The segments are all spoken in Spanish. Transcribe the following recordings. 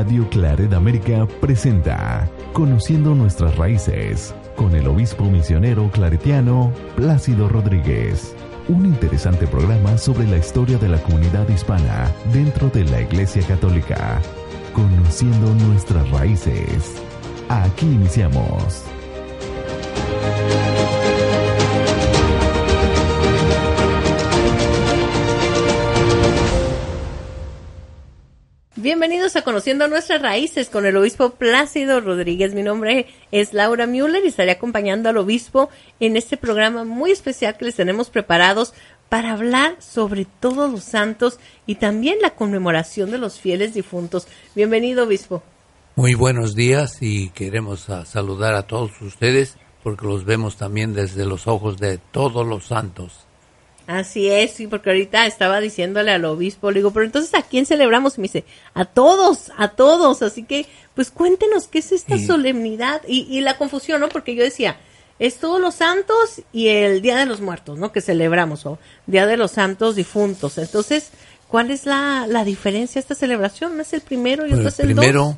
Radio Claret América presenta Conociendo nuestras raíces con el obispo misionero claretiano Plácido Rodríguez. Un interesante programa sobre la historia de la comunidad hispana dentro de la Iglesia Católica. Conociendo nuestras raíces. Aquí iniciamos. Bienvenidos a Conociendo Nuestras Raíces con el obispo Plácido Rodríguez. Mi nombre es Laura Müller y estaré acompañando al obispo en este programa muy especial que les tenemos preparados para hablar sobre todos los santos y también la conmemoración de los fieles difuntos. Bienvenido, obispo. Muy buenos días y queremos ah, saludar a todos ustedes porque los vemos también desde los ojos de todos los santos. Así es, sí, porque ahorita estaba diciéndole al obispo, le digo, pero entonces ¿a quién celebramos? Y me dice, a todos, a todos. Así que, pues cuéntenos qué es esta solemnidad y, y, la confusión, ¿no? Porque yo decía, es todos los santos y el Día de los Muertos, ¿no? Que celebramos, o Día de los Santos Difuntos. Entonces, ¿cuál es la, la diferencia esta celebración? ¿No es el primero y otro pues es el primero,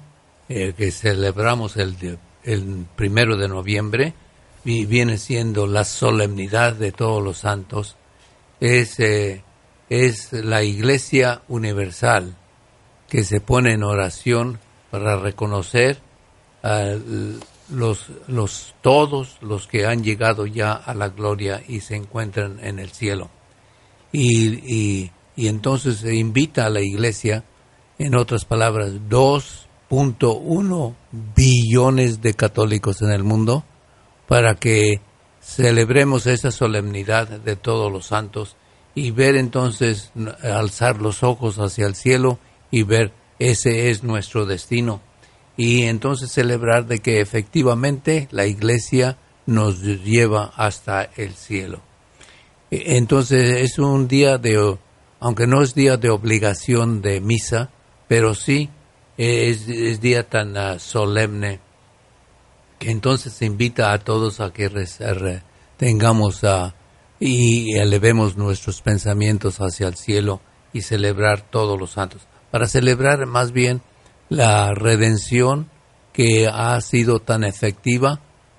eh, que celebramos el, el primero de noviembre, y viene siendo la solemnidad de todos los santos es, eh, es la Iglesia Universal que se pone en oración para reconocer a los, los, todos los que han llegado ya a la gloria y se encuentran en el cielo. Y, y, y entonces se invita a la Iglesia, en otras palabras, 2.1 billones de católicos en el mundo, para que celebremos esa solemnidad de todos los santos y ver entonces, alzar los ojos hacia el cielo y ver ese es nuestro destino. Y entonces celebrar de que efectivamente la iglesia nos lleva hasta el cielo. E, entonces es un día de, aunque no es día de obligación de misa, pero sí es, es día tan uh, solemne que entonces invita a todos a que tengamos y elevemos nuestros pensamientos hacia el cielo y celebrar todos los santos. Para celebrar más bien la redención que ha sido tan efectiva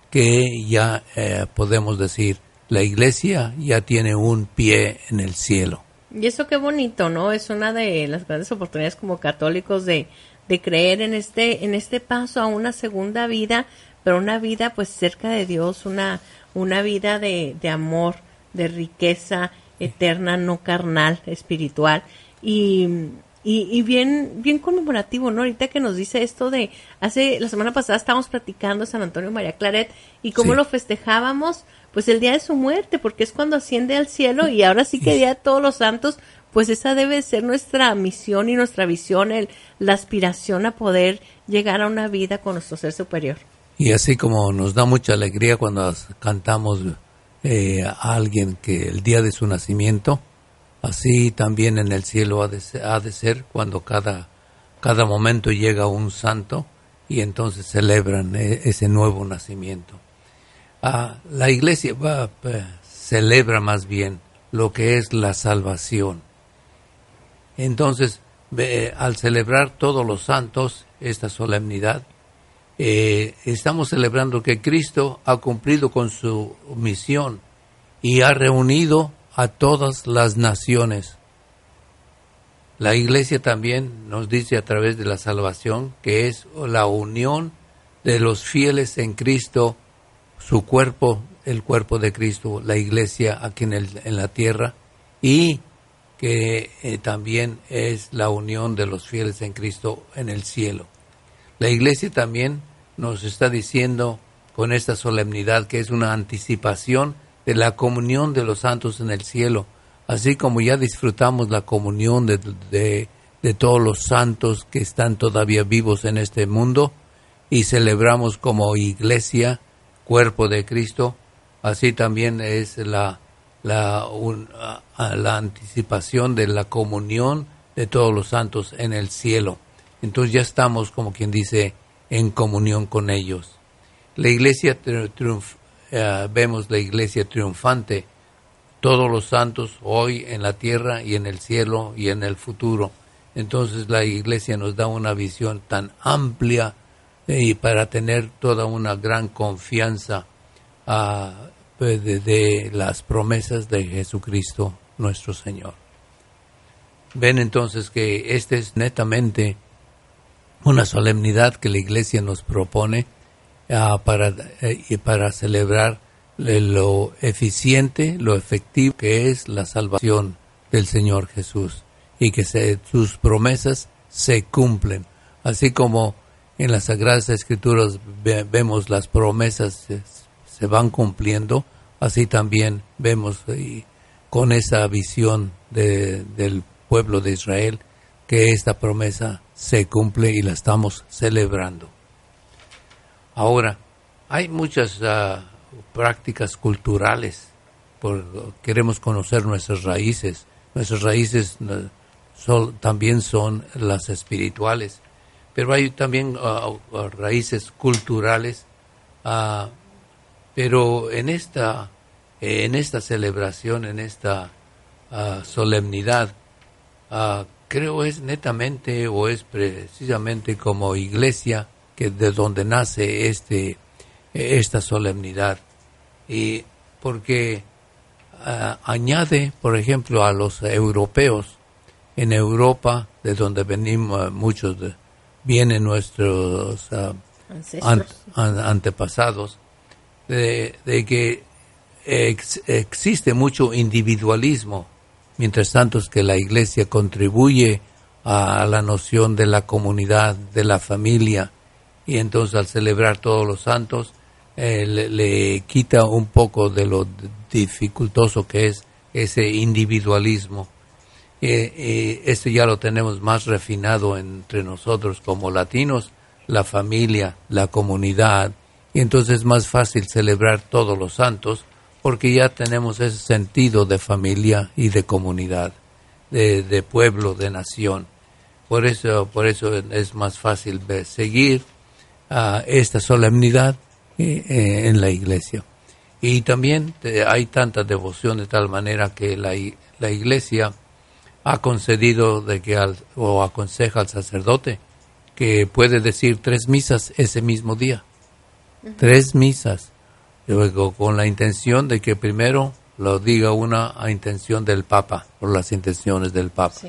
que ya eh, podemos decir la iglesia ya tiene un pie en el cielo. Y eso qué bonito, ¿no? Es una de las grandes oportunidades como católicos de, de creer en este, en este paso a una segunda vida, pero una vida pues cerca de Dios, una, una vida de, de amor, de riqueza eterna, no carnal, espiritual. Y, y, bien, bien conmemorativo, ¿no? Ahorita que nos dice esto de, hace, la semana pasada estábamos platicando San Antonio María Claret y cómo lo festejábamos, pues el día de su muerte, porque es cuando asciende al cielo y ahora sí que día de todos los santos, pues esa debe ser nuestra misión y nuestra visión, el, la aspiración a poder llegar a una vida con nuestro ser superior. Y así como nos da mucha alegría cuando cantamos eh, a alguien que el día de su nacimiento, así también en el cielo ha de ha de ser cuando cada, cada momento llega un santo y entonces celebran eh, ese nuevo nacimiento. La iglesia va, celebra más bien lo que es la salvación. Entonces, al celebrar todos los santos esta solemnidad, eh, estamos celebrando que Cristo ha cumplido con su misión y ha reunido a todas las naciones. La iglesia también nos dice a través de la salvación que es la unión de los fieles en Cristo, su cuerpo, el cuerpo de Cristo, la iglesia aquí en, en la tierra, y que eh, también es la unión de los fieles en Cristo en el cielo. La iglesia también nos está diciendo con esta solemnidad que es una anticipación de la comunión de los santos en el cielo, así como ya disfrutamos la comunión de, de, todos los santos que están todavía vivos en este mundo y celebramos como iglesia, cuerpo de Cristo, así también es la, la, la anticipación de la comunión de todos los santos en el cielo. Entonces ya estamos, como quien dice, en comunión con ellos. La iglesia eh, vemos la iglesia triunfante, todos los santos hoy en la tierra y en el cielo y en el futuro. Entonces la iglesia nos da una visión tan amplia eh, y para tener toda una gran confianza ah, pues, de, las promesas de Jesucristo nuestro Señor. Ven entonces que este es netamente una solemnidad que la iglesia nos propone ah, para, eh, para celebrar lo eficiente, lo efectivo que es la salvación del Señor Jesús y que sus promesas se cumplen. Así como en las Sagradas Escrituras vemos las promesas se, van cumpliendo, así también vemos con esa visión del pueblo de Israel que esta promesa se cumple y la estamos celebrando. Ahora, hay muchas ah, prácticas culturales, por, queremos conocer nuestras raíces. Nuestras raíces también son las espirituales, pero hay también ah, ah, raíces culturales. Pero en esta, en esta celebración, en esta solemnidad, creo es netamente o es precisamente como iglesia que de donde nace este esta solemnidad. Y porque añade por ejemplo a los europeos en Europa, de donde venimos muchos, vienen nuestros ah, antepasados, de, que existe mucho individualismo, mientras tanto que la Iglesia contribuye a la noción de la comunidad, de la familia, y entonces al celebrar todos los santos, eh, le, quita un poco de lo dificultoso que es ese individualismo. Eh, esto ya lo tenemos más refinado entre nosotros como latinos, la familia, la comunidad, y entonces es más fácil celebrar todos los santos porque ya tenemos ese sentido de familia y de comunidad, de, pueblo, de nación. Por eso, por eso es más fácil seguir esta solemnidad eh, eh, en la iglesia. Y también eh, hay tanta devoción de tal manera que la, la iglesia ha concedido de que o aconseja al sacerdote que puede decir tres misas ese mismo día. Tres misas. Luego con la intención de que primero lo diga una a intención del Papa, por las intenciones del Papa.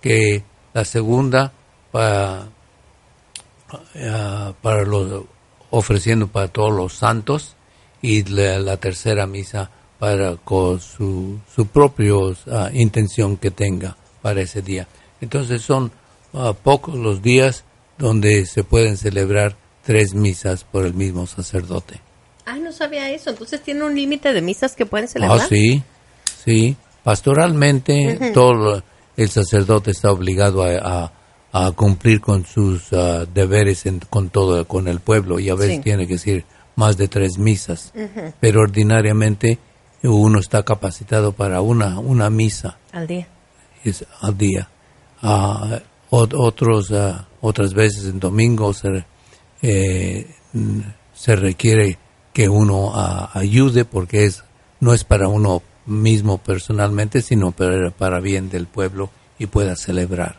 Que la segunda para, eh, para los, ofreciendo para todos los santos y la tercera misa para con su, su propia ah, intención que tenga para ese día. Entonces son ah, pocos los días donde se pueden celebrar tres misas por el mismo sacerdote. Ah, no sabía eso. Entonces tiene un límite de misas que pueden celebrar. Ah, sí, sí. Pastoralmente todo el sacerdote está obligado a, a, cumplir con sus ah, deberes con todo, con el pueblo y a veces tiene que decir más de tres misas. Pero ordinariamente uno está capacitado para una, una misa. Al día. Es al día. Uh, otros, ah, otras veces en domingo se, eh, se requiere que uno ayude porque es, no es para uno mismo personalmente, sino para, para bien del pueblo y pueda celebrar.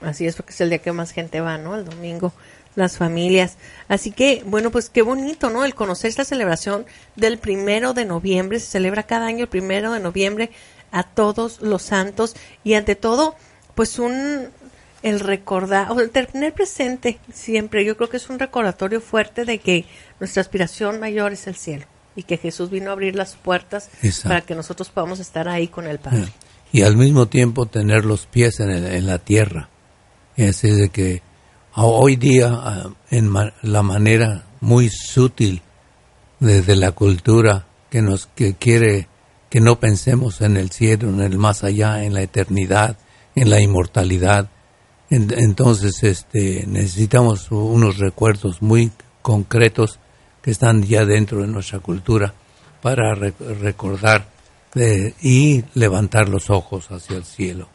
Así es, porque es el día que más gente va, ¿no? El domingo las familias. Así que, bueno, pues qué bonito, ¿no? El conocer esta celebración del primero de noviembre. Se celebra cada año el primero de noviembre a todos los santos y ante todo, pues un, el recordar, o el tener presente siempre, yo creo que es un recordatorio fuerte de que nuestra aspiración mayor es el cielo y que Jesús vino a abrir las puertas para que nosotros podamos estar ahí con el Padre. Y al mismo tiempo tener los pies en, en la tierra. Es de que hoy día ah, en la manera muy sutil desde la cultura que nos que quiere que no pensemos en el cielo, en el más allá, en la eternidad, en la inmortalidad. Entonces, este, necesitamos unos recuerdos muy concretos que están ya dentro de nuestra cultura para recordar eh, y levantar los ojos hacia el cielo.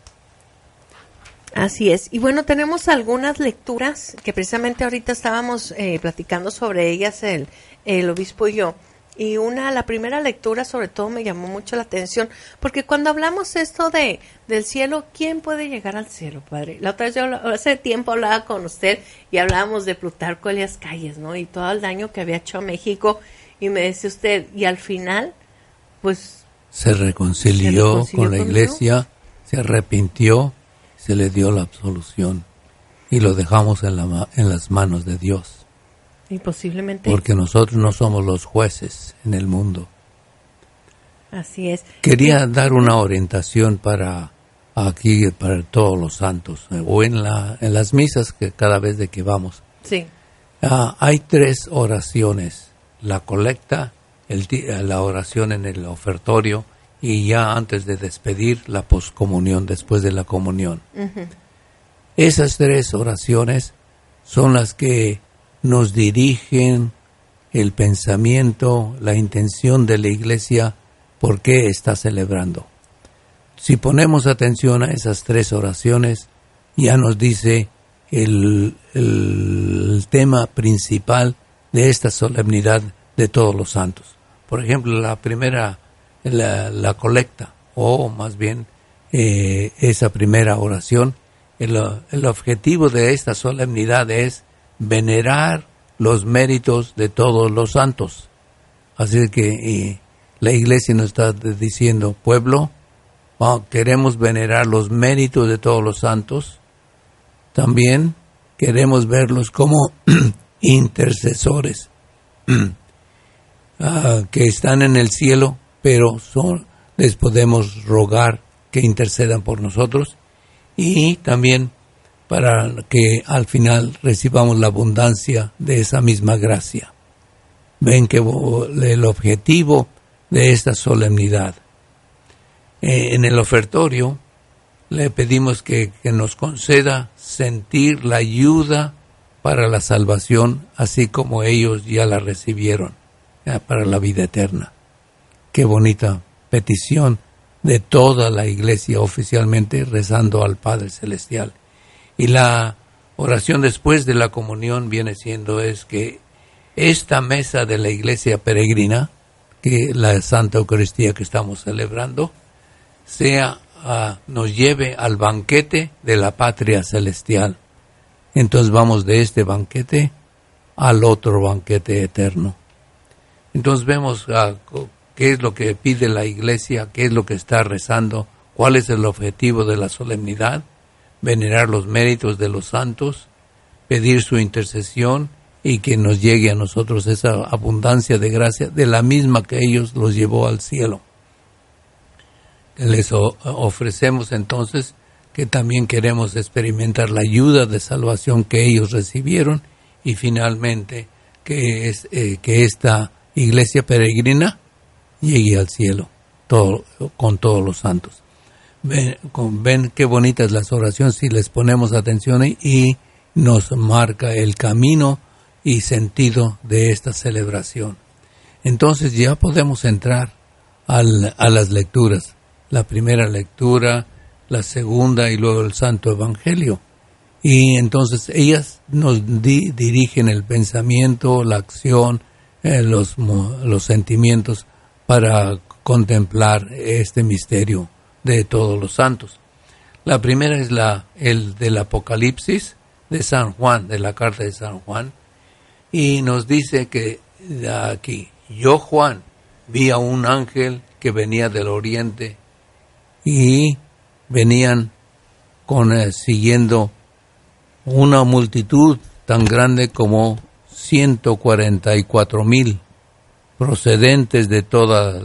Así es. Y bueno, tenemos algunas lecturas que precisamente ahorita estábamos eh, platicando sobre ellas el, el obispo y yo. Y una, la primera lectura sobre todo me llamó mucho la atención, porque cuando hablamos esto de del cielo, ¿quién puede llegar al cielo, padre? La otra vez yo hace tiempo hablaba con usted y hablábamos de Plutarco Elias Calles, ¿no? Y todo el daño que había hecho a México y me decía usted, y al final, pues... Se reconcilió, con la iglesia, se arrepintió, se le dio la absolución y lo dejamos en, la, en las manos de Dios. Y posiblemente. Porque nosotros no somos los jueces en el mundo. Así es. Quería dar una orientación para aquí, para todos los santos, o en, la, en las misas que cada vez de que vamos. Sí. Ah, hay tres oraciones: la colecta, el, la oración en el ofertorio y ya antes de despedir la poscomunión, después de la comunión. Esas tres oraciones son las que nos dirigen el pensamiento, la intención de la iglesia, por qué está celebrando. Si ponemos atención a esas tres oraciones, ya nos dice el, tema principal de esta solemnidad de todos los santos. Por ejemplo, la primera, la, colecta, o más bien eh, esa primera oración, el, el objetivo de esta solemnidad es venerar los méritos de todos los santos. Así que la iglesia nos está diciendo, pueblo, queremos venerar los méritos de todos los santos. También queremos verlos como intercesores ah, que están en el cielo, pero les podemos rogar que intercedan por nosotros. Y también para que al final recibamos la abundancia de esa misma gracia. Ven que el objetivo de esta solemnidad. Eh, en el ofertorio le pedimos que, nos conceda sentir la ayuda para la salvación, así como ellos ya la recibieron para la vida eterna. Qué bonita petición de toda la iglesia oficialmente rezando al Padre Celestial. Y la oración después de la comunión viene siendo es que esta mesa de la iglesia peregrina, que la Santa Eucaristía que estamos celebrando, sea ah, nos lleve al banquete de la patria celestial. Entonces vamos de este banquete al otro banquete eterno. Entonces vemos ah, qué es lo que pide la iglesia, qué es lo que está rezando, cuál es el objetivo de la solemnidad venerar los méritos de los santos, pedir su intercesión y que nos llegue a nosotros esa abundancia de gracia de la misma que ellos los llevó al cielo. Les ofrecemos entonces que también queremos experimentar la ayuda de salvación que ellos recibieron y finalmente que, es, eh, que esta iglesia peregrina llegue al cielo con todos los santos. Ven, qué bonitas las oraciones si les ponemos atención y nos marca el camino y sentido de esta celebración. Entonces ya podemos entrar al, a las lecturas. La primera lectura, la segunda y luego el Santo Evangelio. Y entonces ellas nos dirigen el pensamiento, la acción, eh, los sentimientos para contemplar este misterio de todos los santos. La primera es la, el del Apocalipsis de San Juan, de la carta de San Juan, y nos dice que aquí, yo Juan vi a un ángel que venía del oriente y venían con, eh, siguiendo una multitud tan grande como 144 mil procedentes de todas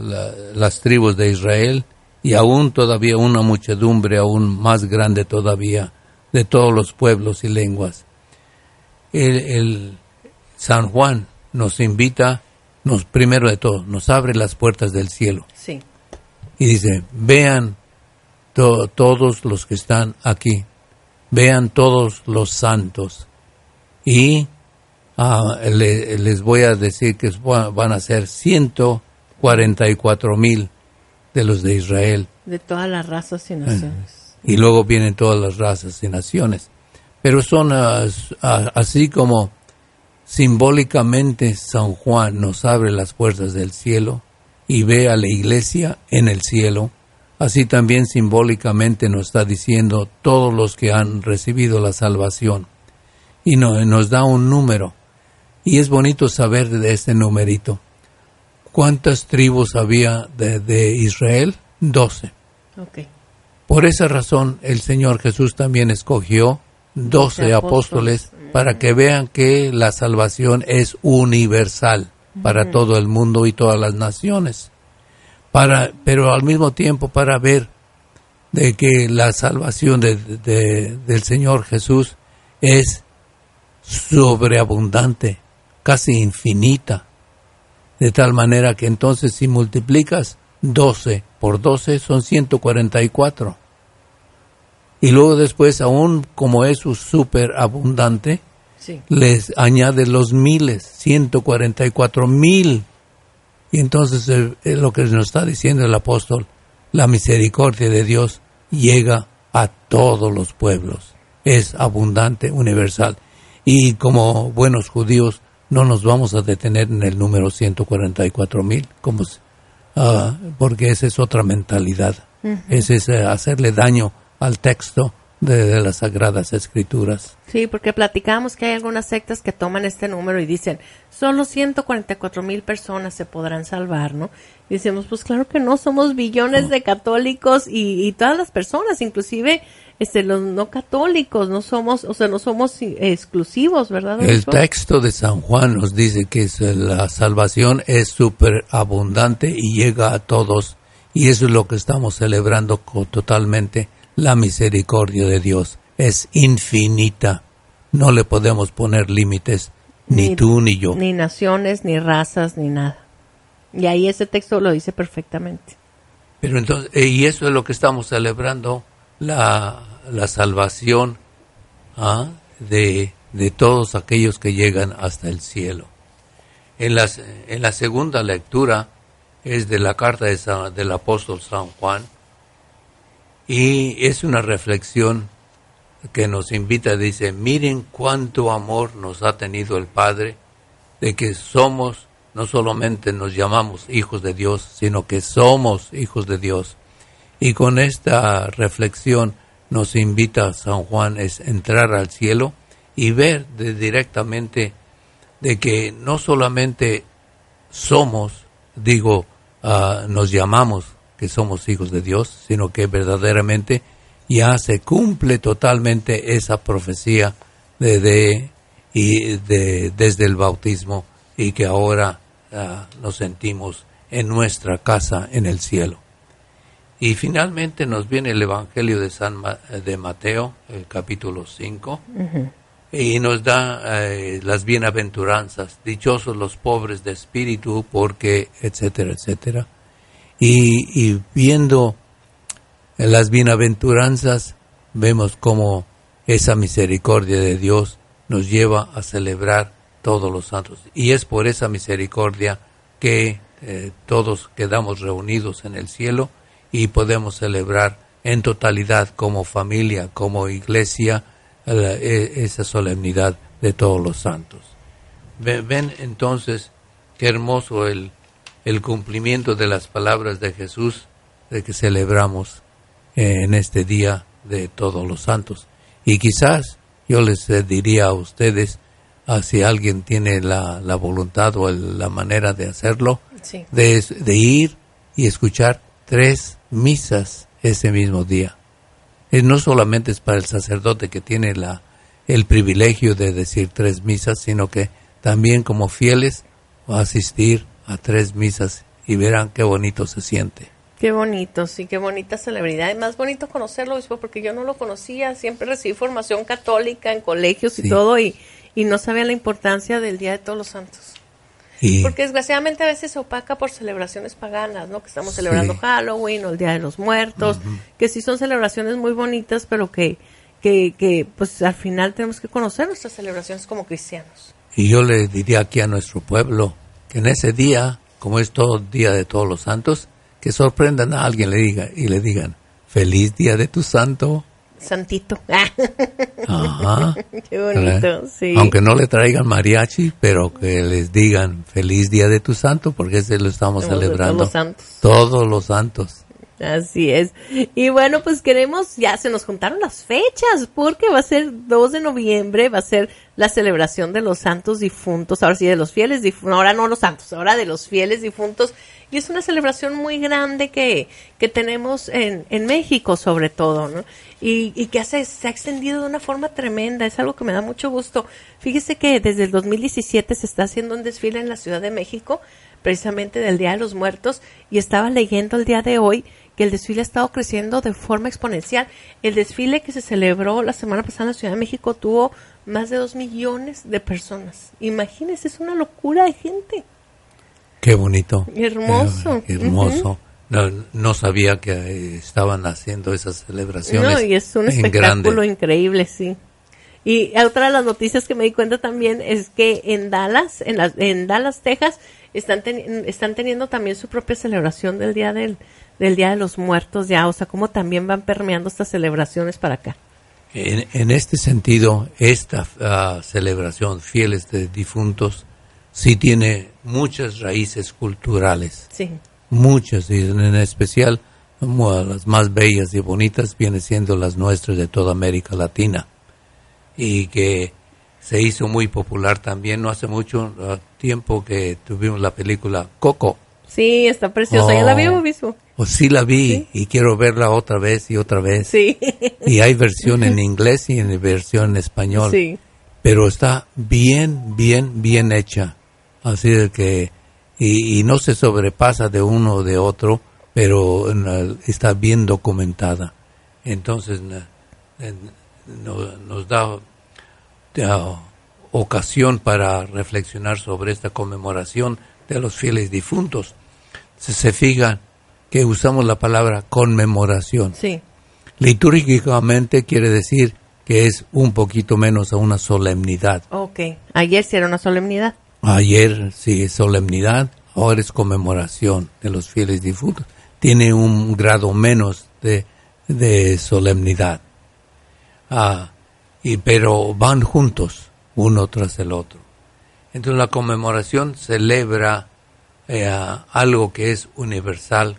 las tribus de Israel y aún todavía una muchedumbre aún más grande todavía de todos los pueblos y lenguas. El, San Juan nos invita, nos primero de todo, nos abre las puertas del cielo. Sí. Y dice, vean todos los que están aquí, vean todos los santos. Y ah, les voy a decir que van a ser 144 mil de los de Israel. De todas las razas y naciones. Y luego vienen todas las razas y naciones. Pero son así como simbólicamente San Juan nos abre las puertas del cielo y ve a la iglesia en el cielo, así también simbólicamente nos está diciendo todos los que han recibido la salvación y nos da un número. Y es bonito saber de este numerito. ¿Cuántas tribus había de, Israel? Doce. Por esa razón el Señor Jesús también escogió doce apóstoles, para que vean que la salvación es universal para todo el mundo y todas las naciones. Para, pero al mismo tiempo para ver de que la salvación del Señor Jesús es sobreabundante, casi infinita, de tal manera que entonces si multiplicas 12 por 12 son 144. Y luego después, aún como es súper abundante, les añade los miles, 144 mil. Y entonces eh, es lo que nos está diciendo el apóstol, la misericordia de Dios llega a todos los pueblos, es abundante, universal. Y como buenos judíos no nos vamos a detener en el número 144 mil, como, uh, porque esa es otra mentalidad, ese es hacerle daño al texto de, las Sagradas Escrituras. Sí, porque platicamos que hay algunas sectas que toman este número y dicen, solo 144 mil personas se podrán salvar, ¿no? Y decimos, pues claro que no, somos billones de católicos y, todas las personas, inclusive este, los no católicos, no somos, o sea, no somos exclusivos, ¿verdad? El texto de San Juan nos dice que la salvación es súper abundante y llega a todos. Y eso es lo que estamos celebrando totalmente la misericordia de Dios es infinita. No le podemos poner límites, ni, tú ni yo. Ni naciones, ni razas, ni nada. Y ahí ese texto lo dice perfectamente. Pero entonces, eh, y eso es lo que estamos celebrando, la, la salvación ¿ah? de, de, todos aquellos que llegan hasta el cielo. En, las, en la segunda lectura es de la carta de del apóstol San Juan, y es una reflexión que nos invita, dice, miren cuánto amor nos ha tenido el Padre, de que somos, no solamente nos llamamos hijos de Dios, sino que somos hijos de Dios. Y con esta reflexión nos invita San Juan es entrar al cielo y ver directamente de que no solamente somos, digo, ah, nos llamamos que somos hijos de Dios, sino que verdaderamente ya se cumple totalmente esa profecía de, y de, desde el bautismo y que ahora ah, nos sentimos en nuestra casa en el cielo. Y finalmente nos viene el Evangelio de San de Mateo, el capítulo 5, y nos da eh, las bienaventuranzas, dichosos los pobres de espíritu, porque, etcétera, etcétera. Y, viendo las bienaventuranzas, vemos cómo esa misericordia de Dios nos lleva a celebrar todos los santos. Y es por esa misericordia que eh, todos quedamos reunidos en el cielo y podemos celebrar en totalidad como familia, como iglesia, e, esa solemnidad de todos los santos. ven entonces qué hermoso el, el cumplimiento de las palabras de Jesús de que celebramos eh, en este día de todos los santos. Y quizás yo les eh, diría a ustedes, ah, si alguien tiene la, la voluntad o la manera de hacerlo, de, de, ir y escuchar tres misas ese mismo día. Y no solamente es para el sacerdote que tiene la, el privilegio de decir tres misas, sino que también como fieles va a asistir a tres misas y verán qué bonito se siente. Qué bonito, sí, qué bonita celebridad. Es más bonito conocerlo, obispo, porque yo no lo conocía. Siempre recibí formación católica en colegios y todo, y, y no sabía la importancia del Día de Todos los Santos. Porque desgraciadamente a veces se opaca por celebraciones paganas, ¿no? Que estamos celebrando Halloween o el Día de los Muertos, que sí son celebraciones muy bonitas, pero que, que, que, pues al final tenemos que conocer nuestras celebraciones como cristianos. Y yo le diría aquí a nuestro pueblo, en ese día, como es todo día de todos los santos, que sorprendan a alguien le diga, y le digan, feliz día de tu santo. Santito. Ajá. Qué bonito, sí. Aunque no le traigan mariachi, pero que les digan feliz día de tu santo, porque ese lo estamos celebrando. todos los santos. Todos los santos. Así es. Y bueno, pues queremos, ya se nos juntaron las fechas, porque va a ser 2 de noviembre, va a ser la celebración de los santos difuntos, ahora sí, de los fieles difuntos, ahora no los santos, ahora de los fieles difuntos. Y es una celebración muy grande que, que tenemos en, en México, sobre todo, ¿no? Y, y que hace, se ha extendido de una forma tremenda, es algo que me da mucho gusto. Fíjese que desde el 2017 se está haciendo un desfile en la Ciudad de México, precisamente del Día de los Muertos, y estaba leyendo el día de hoy que el desfile ha estado creciendo de forma exponencial. El desfile que se celebró la semana pasada en la Ciudad de México tuvo más de dos millones de personas. Imagínense, es una locura de gente. Qué bonito. Hermoso. Eh, qué hermoso. no, no sabía que estaban haciendo esas celebraciones. No, y es un espectáculo increíble, sí. Y otra de las noticias que me di cuenta también es que en Dallas, en, las en Dallas, Texas, están, están teniendo también su propia celebración del Día del, del Día de los Muertos ya, o sea, cómo también van permeando estas celebraciones para acá. En, en este sentido, esta ah, celebración Fieles de Difuntos sí tiene muchas raíces culturales, Sí, muchas, y en especial las más bellas y bonitas vienen siendo las nuestras de toda América Latina y que se hizo muy popular también no hace mucho ah, tiempo que tuvimos la película Coco. sí, está preciosa, ya la Oh. vi, obispo. O sí la vi y quiero verla otra vez y otra vez. Sí, Y hay versión en inglés y en versión en español. sí, Pero está bien, bien, bien hecha. Así de que, y, y no se sobrepasa de uno o de otro, pero eh, está bien documentada. Entonces, no- nos da ocasión para reflexionar sobre esta conmemoración de los fieles difuntos. Si se fijan que usamos la palabra conmemoración. sí, Litúrgicamente quiere decir que es un poquito menos a una solemnidad. ok. Ayer sí era una solemnidad. Ayer sí solemnidad, ahora es conmemoración de los fieles difuntos. Tiene un grado menos de, de solemnidad. Ah, y, pero van juntos, uno tras el otro. Entonces la conmemoración celebra eh, algo que es universal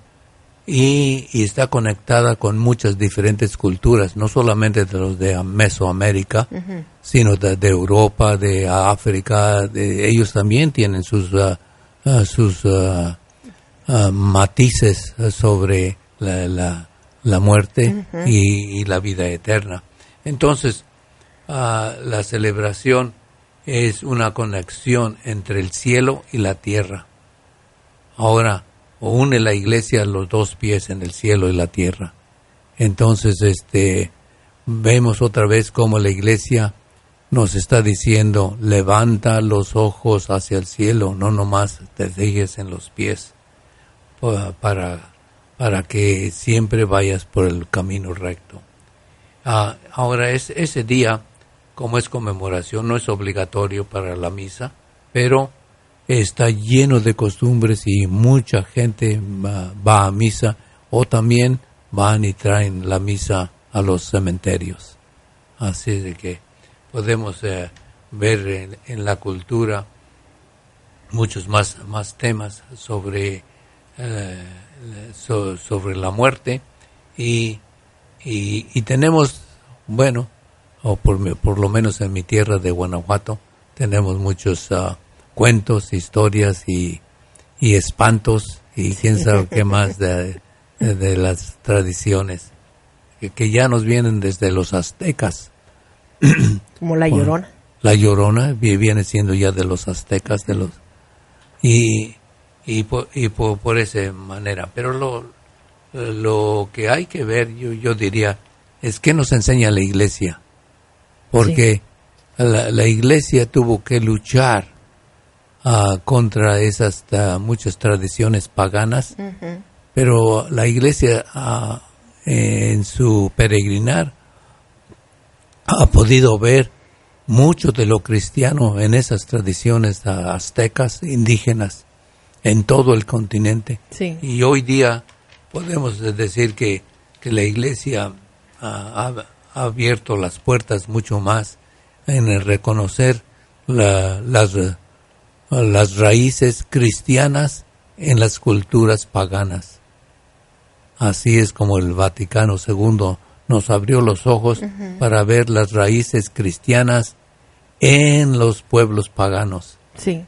y, y está conectada con muchas diferentes culturas, no solamente de los de Mesoamérica, sino de, de Europa, de África, de, ellos también tienen sus, ah, ah, sus ah, matices sobre la, la, la muerte y, y la vida eterna. Entonces, la celebración es una conexión entre el cielo y la tierra. Ahora, une la iglesia los dos pies en el cielo y la tierra. Entonces, este, vemos otra vez cómo la iglesia nos está diciendo, levanta los ojos hacia el cielo, no nomás te dejes en los pies, pa- para, para que siempre vayas por el camino recto. Ah, ahora, es, ese día, como es conmemoración, no es obligatorio para la misa, pero está lleno de costumbres y mucha gente va, a misa o también van y traen la misa a los cementerios. Así de que podemos eh, ver en, la cultura muchos más, más temas sobre, eh, so- sobre la muerte y, y, y tenemos, bueno, o por, por lo menos en mi tierra de Guanajuato, tenemos muchos ah, cuentos, historias y, y espantos y quién sabe qué más de, de las tradiciones que, que ya nos vienen desde los aztecas. Como la llorona. La llorona vi- viene siendo ya de los aztecas, de los y y por, y por, por esa manera. Pero lo lo que hay que ver, yo yo diría, es qué nos enseña la iglesia, porque la, la iglesia tuvo que luchar contra esas ah, muchas tradiciones paganas, pero la iglesia ah, en su peregrinar ha podido ver mucho de lo cristiano en esas tradiciones ah, aztecas, indígenas, en todo el continente. Sí. Y hoy día podemos decir que, que la iglesia ha, abierto las puertas mucho más en el reconocer las, las raíces cristianas en las culturas paganas. Así es como el Vaticano II nos abrió los ojos para ver las raíces cristianas en los pueblos paganos. Sí.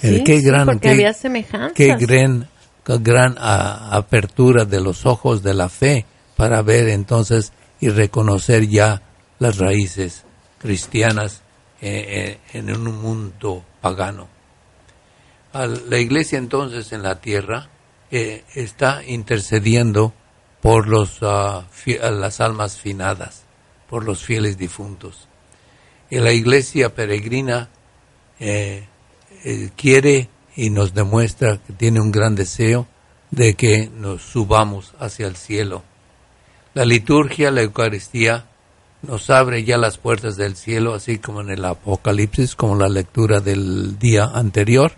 qué gran, porque había semejanzas. Qué gran, gran apertura de los ojos de la fe para ver entonces y reconocer ya las raíces cristianas eh, eh, en un mundo pagano. La iglesia entonces en la tierra eh, está intercediendo por los, ah, las almas finadas, por los fieles difuntos. Y la iglesia peregrina quiere y nos demuestra que tiene un gran deseo de que nos subamos hacia el cielo. La liturgia, la Eucaristía, nos abre ya las puertas del cielo, así como en el Apocalipsis, como la lectura del día anterior,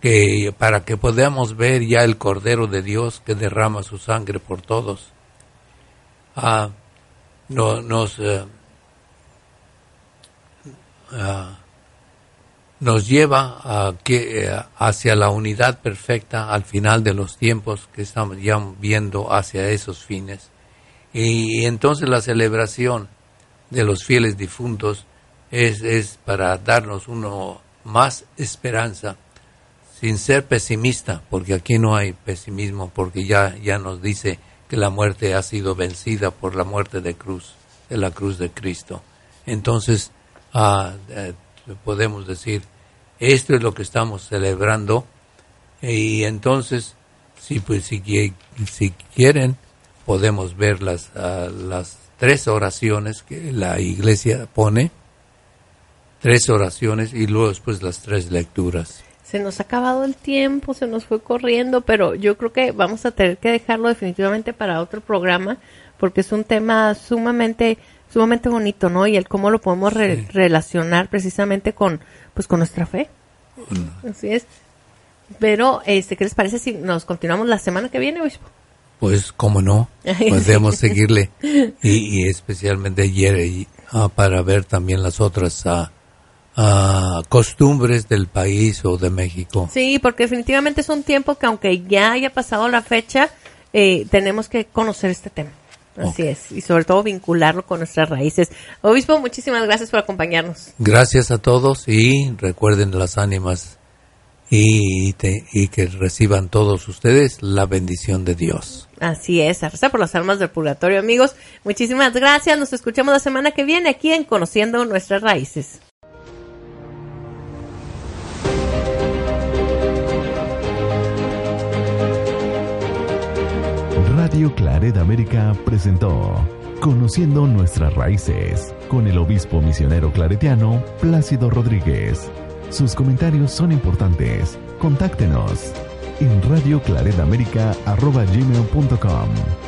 que para que podamos ver ya el Cordero de Dios que derrama su sangre por todos. Ah, no, nos, eh, ah, nos lleva a que, eh, hacia la unidad perfecta al final de los tiempos que estamos ya viendo hacia esos fines. Y, entonces la celebración de los fieles difuntos es, es para darnos uno más esperanza, sin ser pesimista, porque aquí no hay pesimismo, porque ya, ya nos dice que la muerte ha sido vencida por la muerte de cruz, de la cruz de Cristo. Entonces, ah, eh, podemos decir, esto es lo que estamos celebrando, y entonces, si, pues, si, si quieren, podemos ver las, ah, las tres oraciones que la iglesia pone, tres oraciones y luego después las tres lecturas. Se nos ha acabado el tiempo, se nos fue corriendo, pero yo creo que vamos a tener que dejarlo definitivamente para otro programa porque es un tema sumamente sumamente bonito, ¿no? Y el cómo lo podemos relacionar precisamente con pues con nuestra fe. Así es. Pero este, ¿qué les parece si nos continuamos la semana que viene, obispo? Pues, cómo no, podemos seguirle y, especialmente ayer ah, para ver también las otras ah, ah, costumbres del país o de México. Sí, porque definitivamente es un tiempo que aunque ya haya pasado la fecha, eh, tenemos que conocer este tema. Así es, y sobre todo vincularlo con nuestras raíces. Obispo, muchísimas gracias por acompañarnos. Gracias a todos y recuerden las ánimas y, y que reciban todos ustedes la bendición de Dios. Así es, a por las almas del purgatorio, amigos. Muchísimas gracias. Nos escuchamos la semana que viene aquí en Conociendo Nuestras Raíces. Radio Claret América presentó Conociendo Nuestras Raíces con el obispo misionero claretiano Plácido Rodríguez. Sus comentarios son importantes. Contáctenos en radioclaredamerica.com